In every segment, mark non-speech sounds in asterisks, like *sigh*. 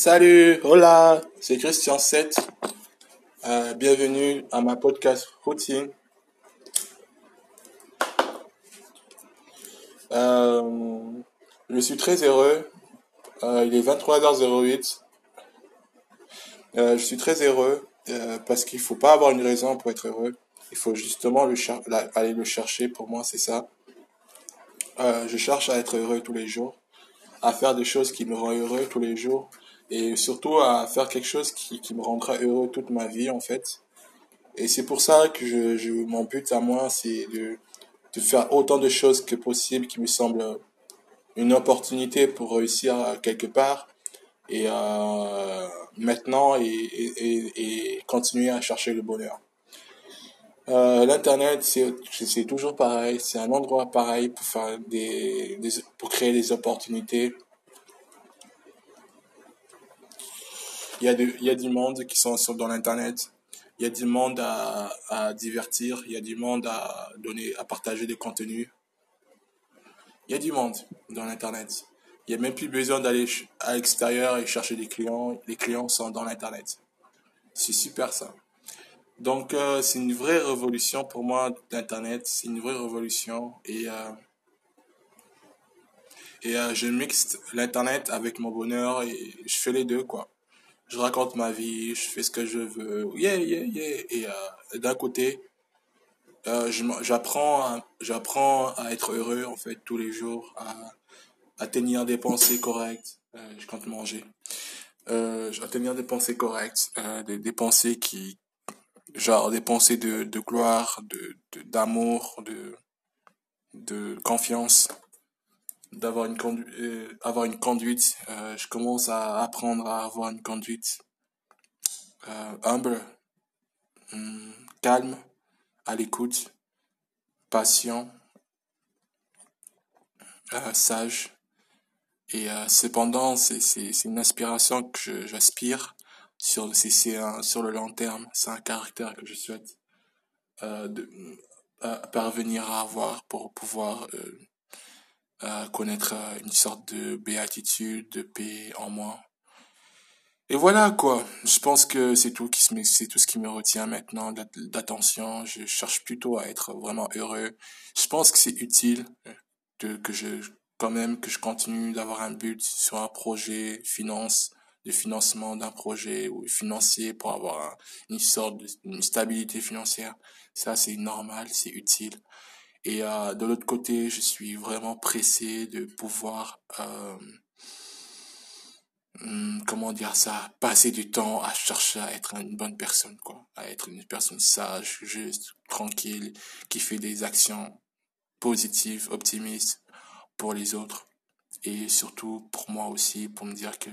Salut, hola, c'est Christian 7. Euh, bienvenue à ma podcast routine. Euh, je suis très heureux. Euh, il est 23h08. je suis très heureux parce qu'il faut pas avoir une raison pour être heureux. Il faut justement le aller le chercher. Pour moi, c'est ça. je cherche à être heureux tous les jours, à faire des choses qui me rendent heureux tous les jours et surtout à faire quelque chose qui, qui me rendra heureux toute ma vie en fait. Et c'est pour ça que je, mon but à moi, c'est de, de faire autant de choses que possible qui me semblent une opportunité pour réussir quelque part et maintenant et, et, et, continuer à chercher le bonheur. Euh, L'internet, c'est toujours pareil, c'est un endroit pareil pour faire des pour créer des opportunités Il y a, il y a du monde qui sont sur, dans l'Internet. Il y a du monde à, à divertir. Il y a du monde à donner, à partager des contenus. Il y a du monde dans l'Internet. Il n'y a même plus besoin d'aller à l'extérieur et chercher des clients. Les clients sont dans l'Internet. C'est super ça. Donc euh, c'est une vraie révolution pour moi d'Internet. C'est une vraie révolution. Et, euh, et euh, je mixe l'Internet avec mon bonheur et je fais les deux quoi je raconte ma vie, je fais ce que je veux, yeah, yeah, yeah. Et euh, d'un côté, euh, j'apprends, j'apprends à être heureux en fait tous les jours, à, à tenir des pensées correctes. Euh, je compte manger. Euh, à tenir des pensées correctes, euh, des, des pensées qui, genre des pensées de, de gloire, d'amour, de, de confiance d'avoir une conduite euh, avoir une conduite euh, je commence à apprendre à avoir une conduite euh, humble hum, calme à l'écoute patient sage. Et cependant c'est une aspiration que j'aspire sur c'est sur le long terme. C'est un caractère que je souhaite de parvenir à avoir pour pouvoir connaître euh, une sorte de béatitude, de paix en moi. Et voilà quoi. Je pense que c'est tout qui c'est tout ce qui me retient maintenant d'attention. Je cherche plutôt à être vraiment heureux. Je pense que c'est utile de que je quand même que je continue d'avoir un but sur un projet finance de financement d'un projet ou financier pour avoir une sorte de stabilité financière. Ça c'est normal, c'est utile. Et euh, de l'autre côté, je suis vraiment pressé de pouvoir, euh, hmm, comment dire ça, passer du temps à chercher à être une bonne personne, quoi, à être une personne sage, juste, tranquille, qui fait des actions positives, optimistes pour les autres et surtout pour moi aussi, pour me dire que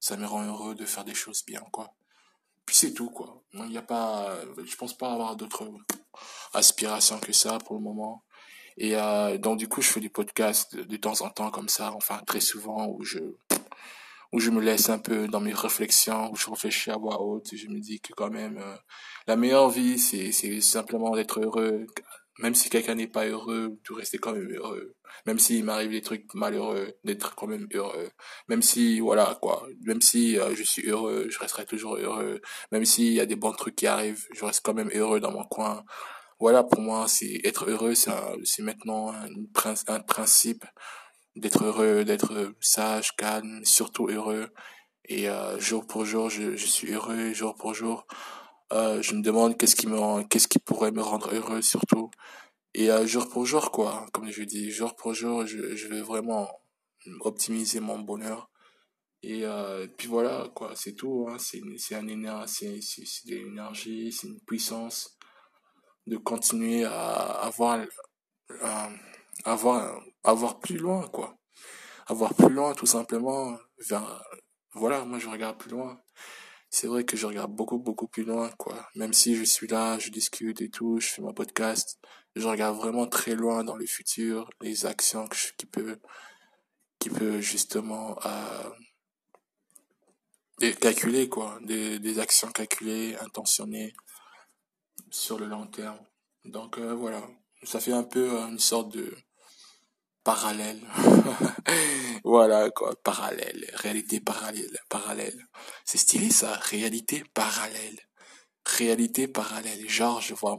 ça me rend heureux de faire des choses bien, quoi. Puis c'est tout, quoi. Il n'y a pas, je pense pas avoir d'autres aspirations que ça pour le moment. Et euh, donc du coup, je fais des podcasts de, temps en temps comme ça, enfin très souvent où je où je me laisse un peu dans mes réflexions, où je réfléchis à voix haute, et je me dis que quand même euh, la meilleure vie, c'est c'est simplement d'être heureux. Même si quelqu'un n'est pas heureux, de rester quand même heureux. Même s'il m'arrive des trucs malheureux, d'être quand même heureux. Même si, voilà, quoi. Même si euh, je suis heureux, je resterai toujours heureux. Même s'il y a des bons trucs qui arrivent, je reste quand même heureux dans mon coin voilà, pour moi, c'est être heureux, c'est maintenant un, principe d'être heureux, d'être sage, calme, surtout heureux. Et euh, jour pour jour, je, suis heureux, jour pour jour. Euh, je me demande qu'est-ce qui me, qu'est-ce qui pourrait me rendre heureux surtout. Et euh, jour pour jour, quoi, comme je dis, jour pour jour, je, je vais vraiment optimiser mon bonheur. Et puis voilà, quoi, c'est tout. Hein, c'est, c'est énergie, c'est, c'est de l'énergie, c'est une puissance de continuer à avoir avoir avoir plus loin quoi. Avoir plus loin tout simplement vers voilà moi je regarde plus loin. C'est vrai que je regarde beaucoup beaucoup plus loin quoi. Même si je suis là je discute et tout je fais mon podcast je regarde vraiment très loin dans le futur les actions que qui peut qui peut justement euh, calculer quoi. Des, des actions calculées intentionnées sur le long terme. Donc euh, voilà, ça fait un peu euh, une sorte de parallèle. *laughs* voilà quoi, parallèle, réalité parallèle, parallèle. C'est stylé ça, réalité parallèle. Réalité parallèle. Genre, je vois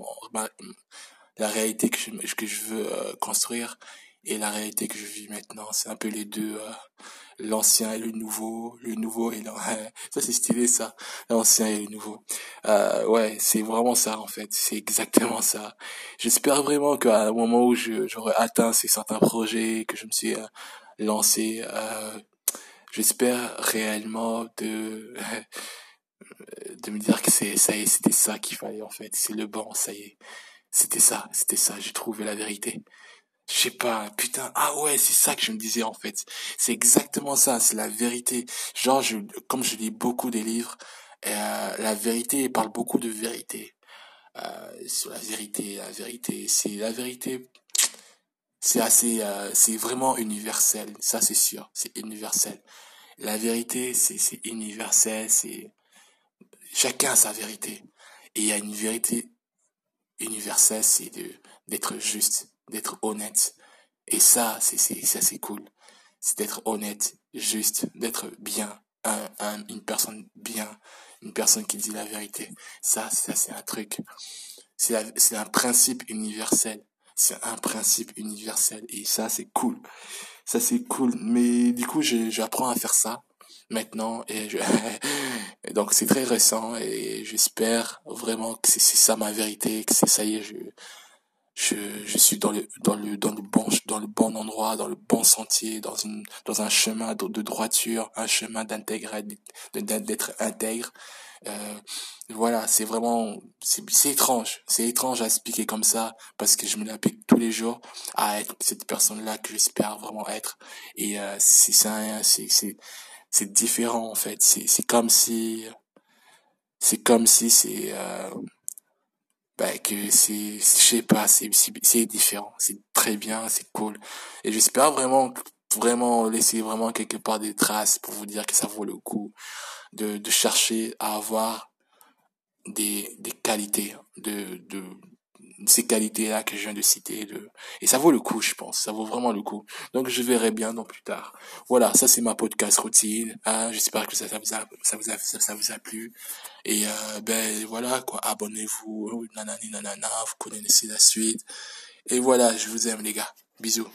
la réalité que je, que je veux euh, construire et la réalité que je vis maintenant. C'est un peu les deux, euh, l'ancien et le nouveau, le nouveau et l'ancien. *laughs* ça c'est stylé ça, l'ancien et le nouveau. Euh, ouais, c'est vraiment ça en fait, c'est exactement ça. J'espère vraiment qu'à un moment où j'aurai atteint ces certains projets que je me suis euh, lancé, euh, j'espère réellement de *laughs* de me dire que c'est ça y est, c'était ça qu'il fallait en fait, c'est le bon, ça y est. C'était ça, c'était ça, j'ai trouvé la vérité je sais pas, putain, ah ouais, c'est ça que je me disais en fait. C'est exactement ça, c'est la vérité. Genre, je, comme je lis beaucoup des livres, euh, la vérité parle beaucoup de vérité. Euh, sur la vérité, la vérité, c'est la vérité. C'est assez, euh, c'est vraiment universel. Ça, c'est sûr, c'est universel. La vérité, c'est universel. C'est chacun a sa vérité. Et il y a une vérité universelle, c'est de d'être juste d'être honnête. Et ça, c'est c'est cool. C'est d'être honnête, juste, d'être bien, un, une personne bien, une personne qui dit la vérité. Ça, ça c'est un truc. C'est un principe universel. C'est un principe universel. Et ça, c'est cool. Ça, c'est cool. Mais du coup, j'apprends à faire ça maintenant. *laughs* Et, donc, c'est très récent. Et j'espère vraiment que c'est ça ma vérité, que ça y est, je, je, je suis dans le dans le dans le bon dans le bon endroit dans le bon sentier dans une dans un chemin de, droiture un chemin d'intégrer d'être intègre. Euh, voilà c'est vraiment c'est étrange. C'est étrange à expliquer comme ça parce que je me l'applique tous les jours à être cette personne là que j'espère vraiment être. Et euh, c'est c'est c'est c'est différent en fait. C'est c'est comme si c'est comme si c'est euh, bah, que c'est, je sais pas, c'est, c'est différent, c'est très bien, c'est cool. Et j'espère vraiment, vraiment laisser vraiment quelque part des traces pour vous dire que ça vaut le coup de, de chercher à avoir des, des qualités, de, de, ces qualités-là que je viens de citer. De... Et ça vaut le coup, je pense. Ça vaut vraiment le coup. Donc, je verrai bien dans plus tard. Voilà, ça, c'est ma podcast routine. Hein. J'espère que ça, ça, vous a, ça, vous a, ça, vous a plu. Et euh, ben voilà, quoi. Abonnez-vous. Nanana. Vous connaissez la suite. Et voilà, je vous aime, les gars. Bisous.